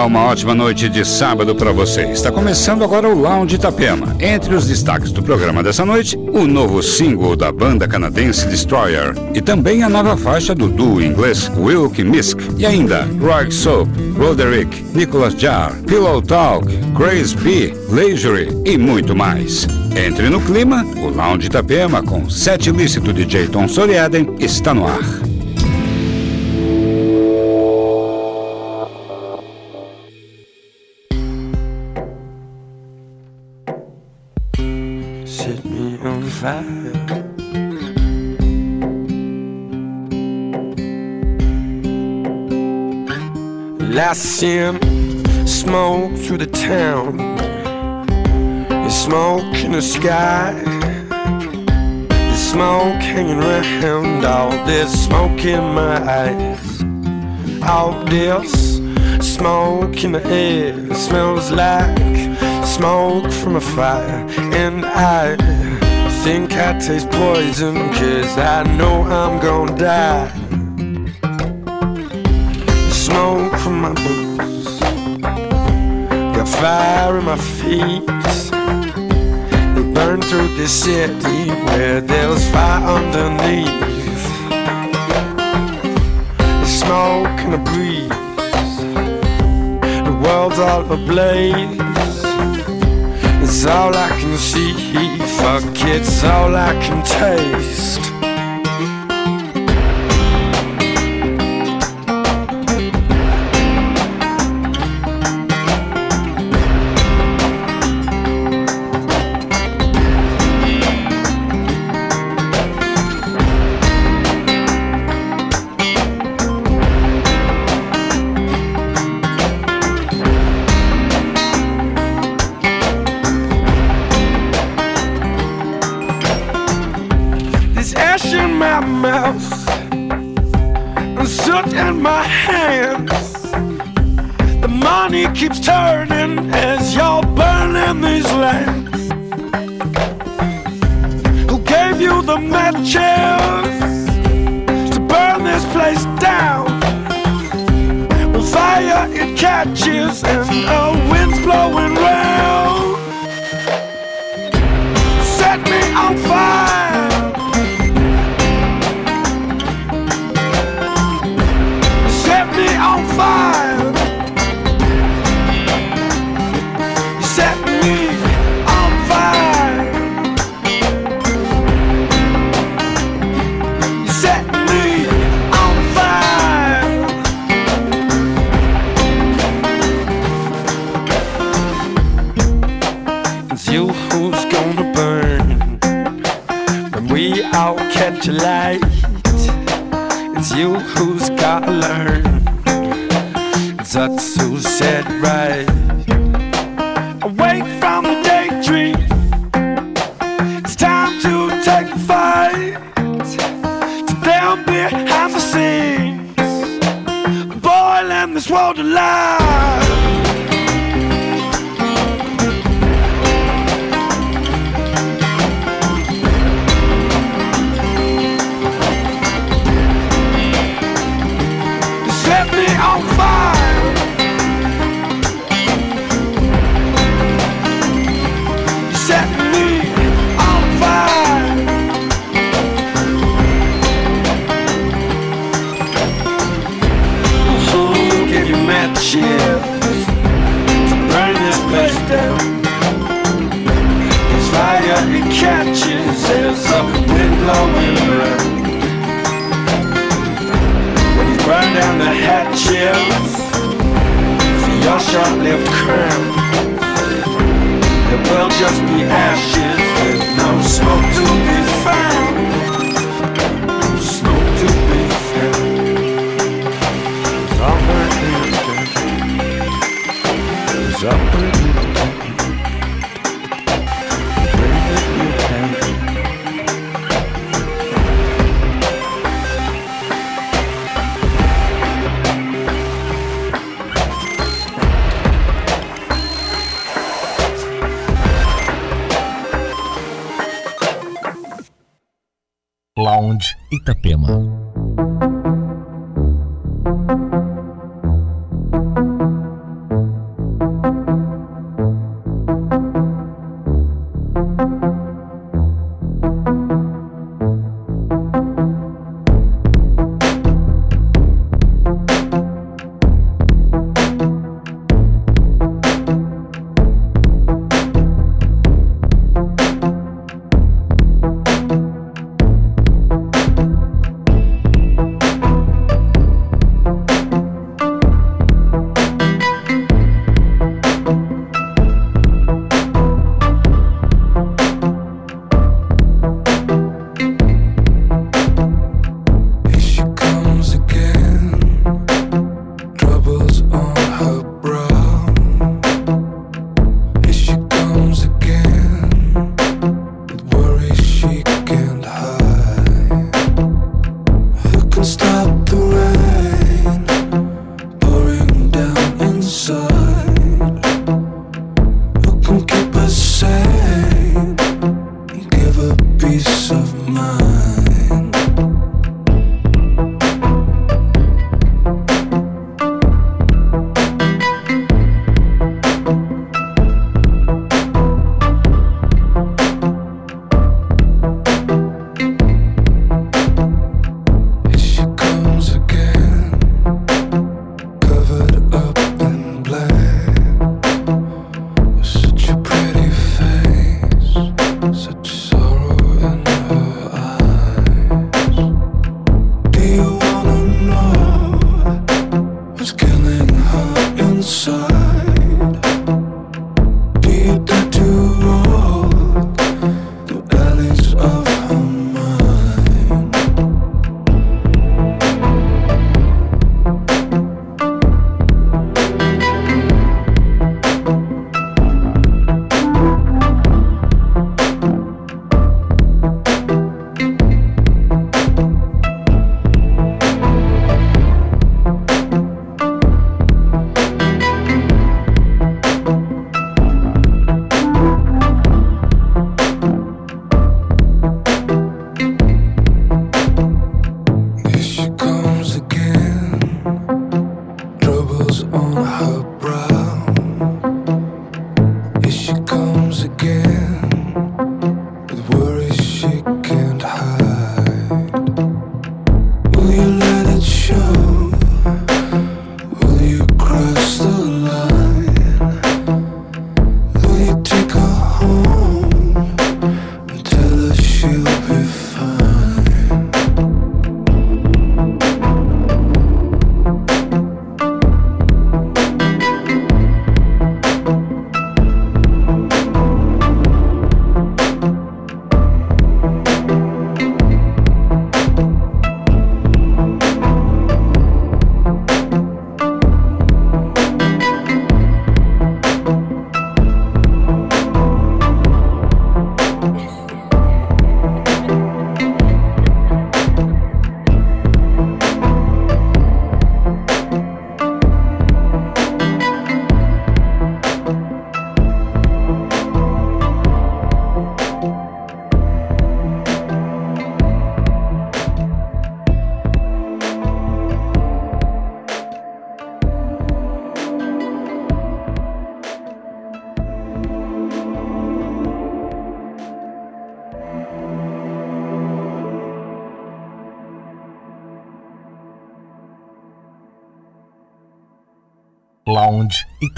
Olá, uma ótima noite de sábado para você. Está começando agora o Lounge Itapema. Entre os destaques do programa dessa noite, o novo single da banda canadense Destroyer e também a nova faixa do duo inglês Wilk Misk e ainda Roy Soap, Roderick, Nicholas Jar, Pillow Talk, Grace B, Leisure e muito mais. Entre no clima, o Lounge Itapema com set ilícito de Jayton Soriaden está no ar. Through the town. There's smoke in the sky. There's smoke hanging around. All this smoke in my eyes. All this smoke in the air smells like smoke from a fire. And I think I taste poison, cause I know I'm gonna die smoke from my. Fire in my feet. They burn through the city where there was fire underneath. The smoke and the breeze. The world's all ablaze. It's all I can see. Fuck, it's all I can taste.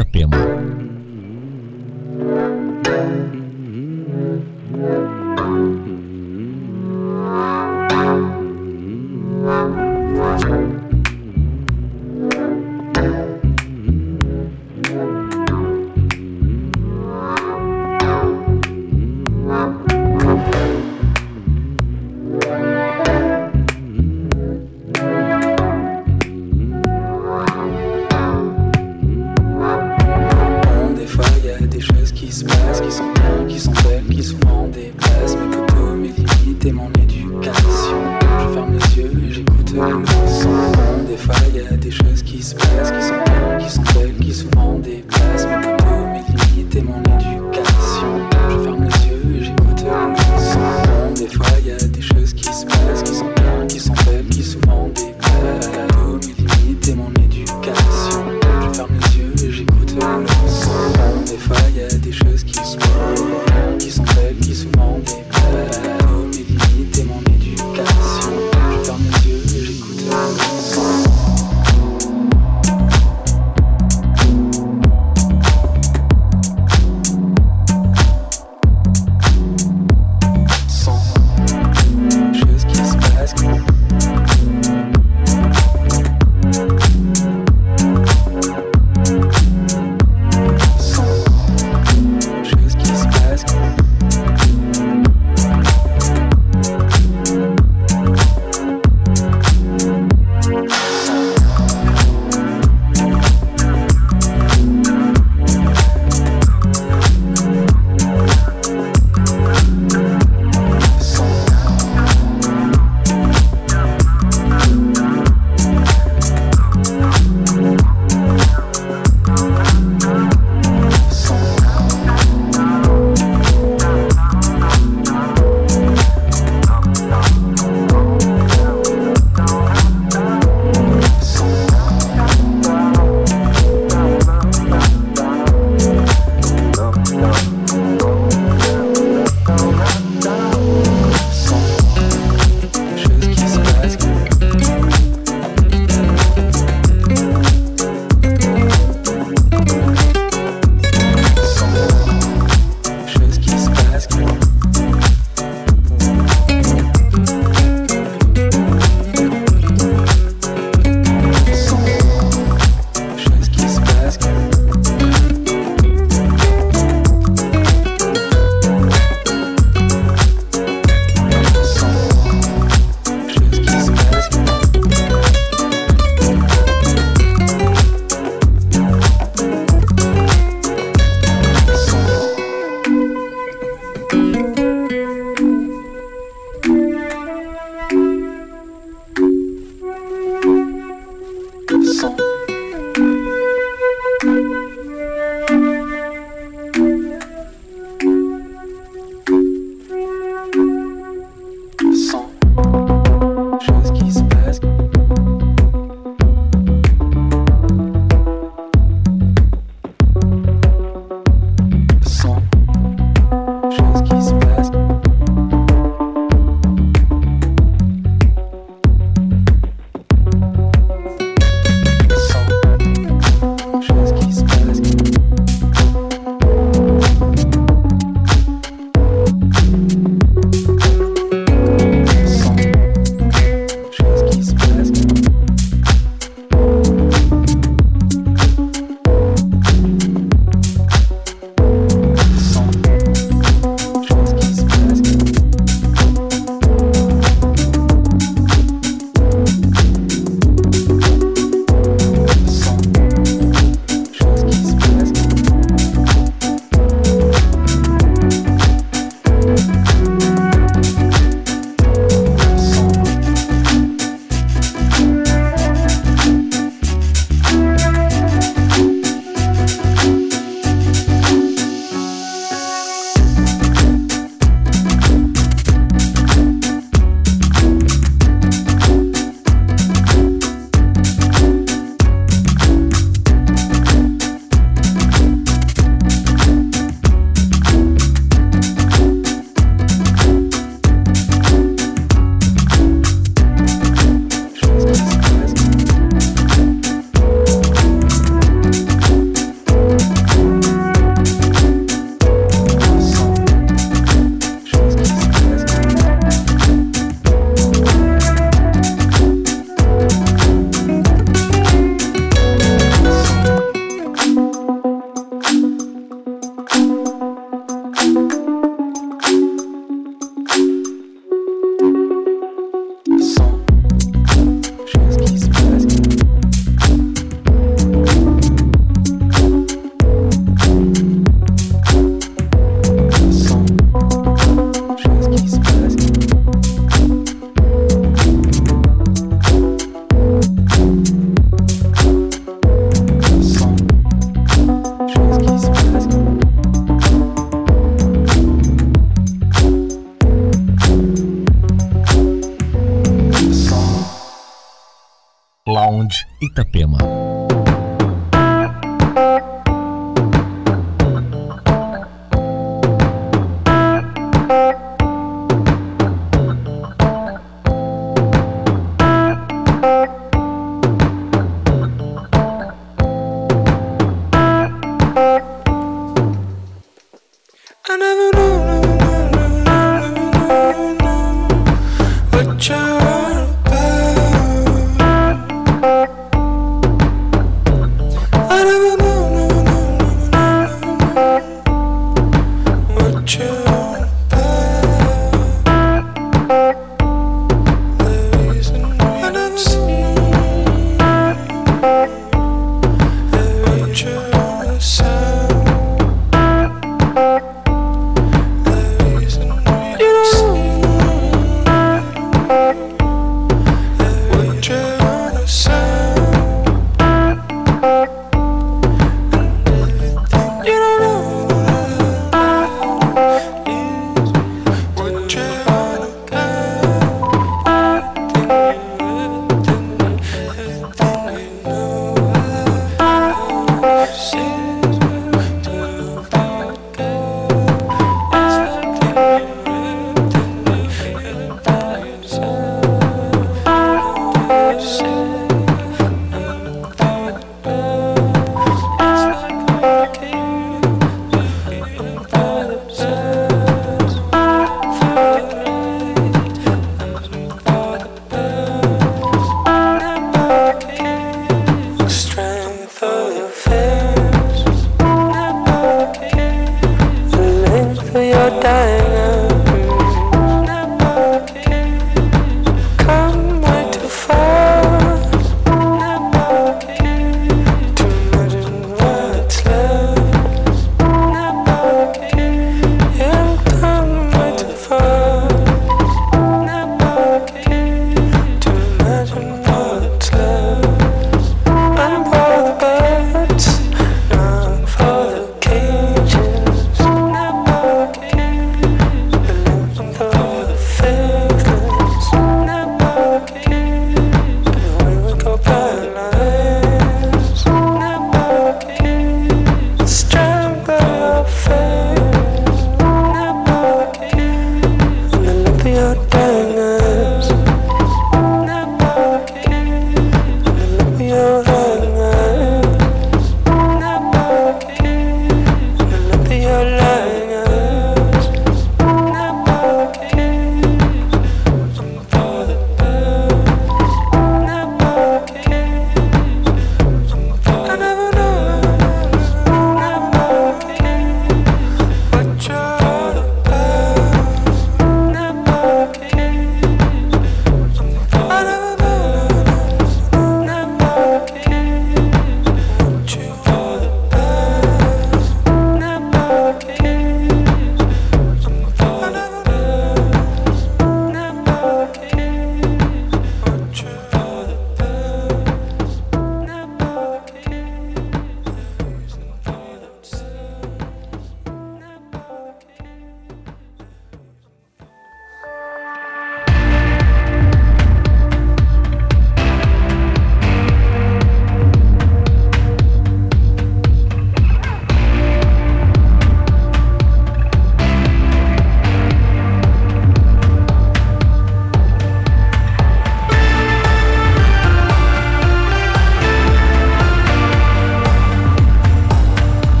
Itapema. failles, y a des choses qui se passent, qui sont belles, qui sont belles, qui se vendent. Et...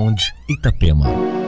Sound Itapema.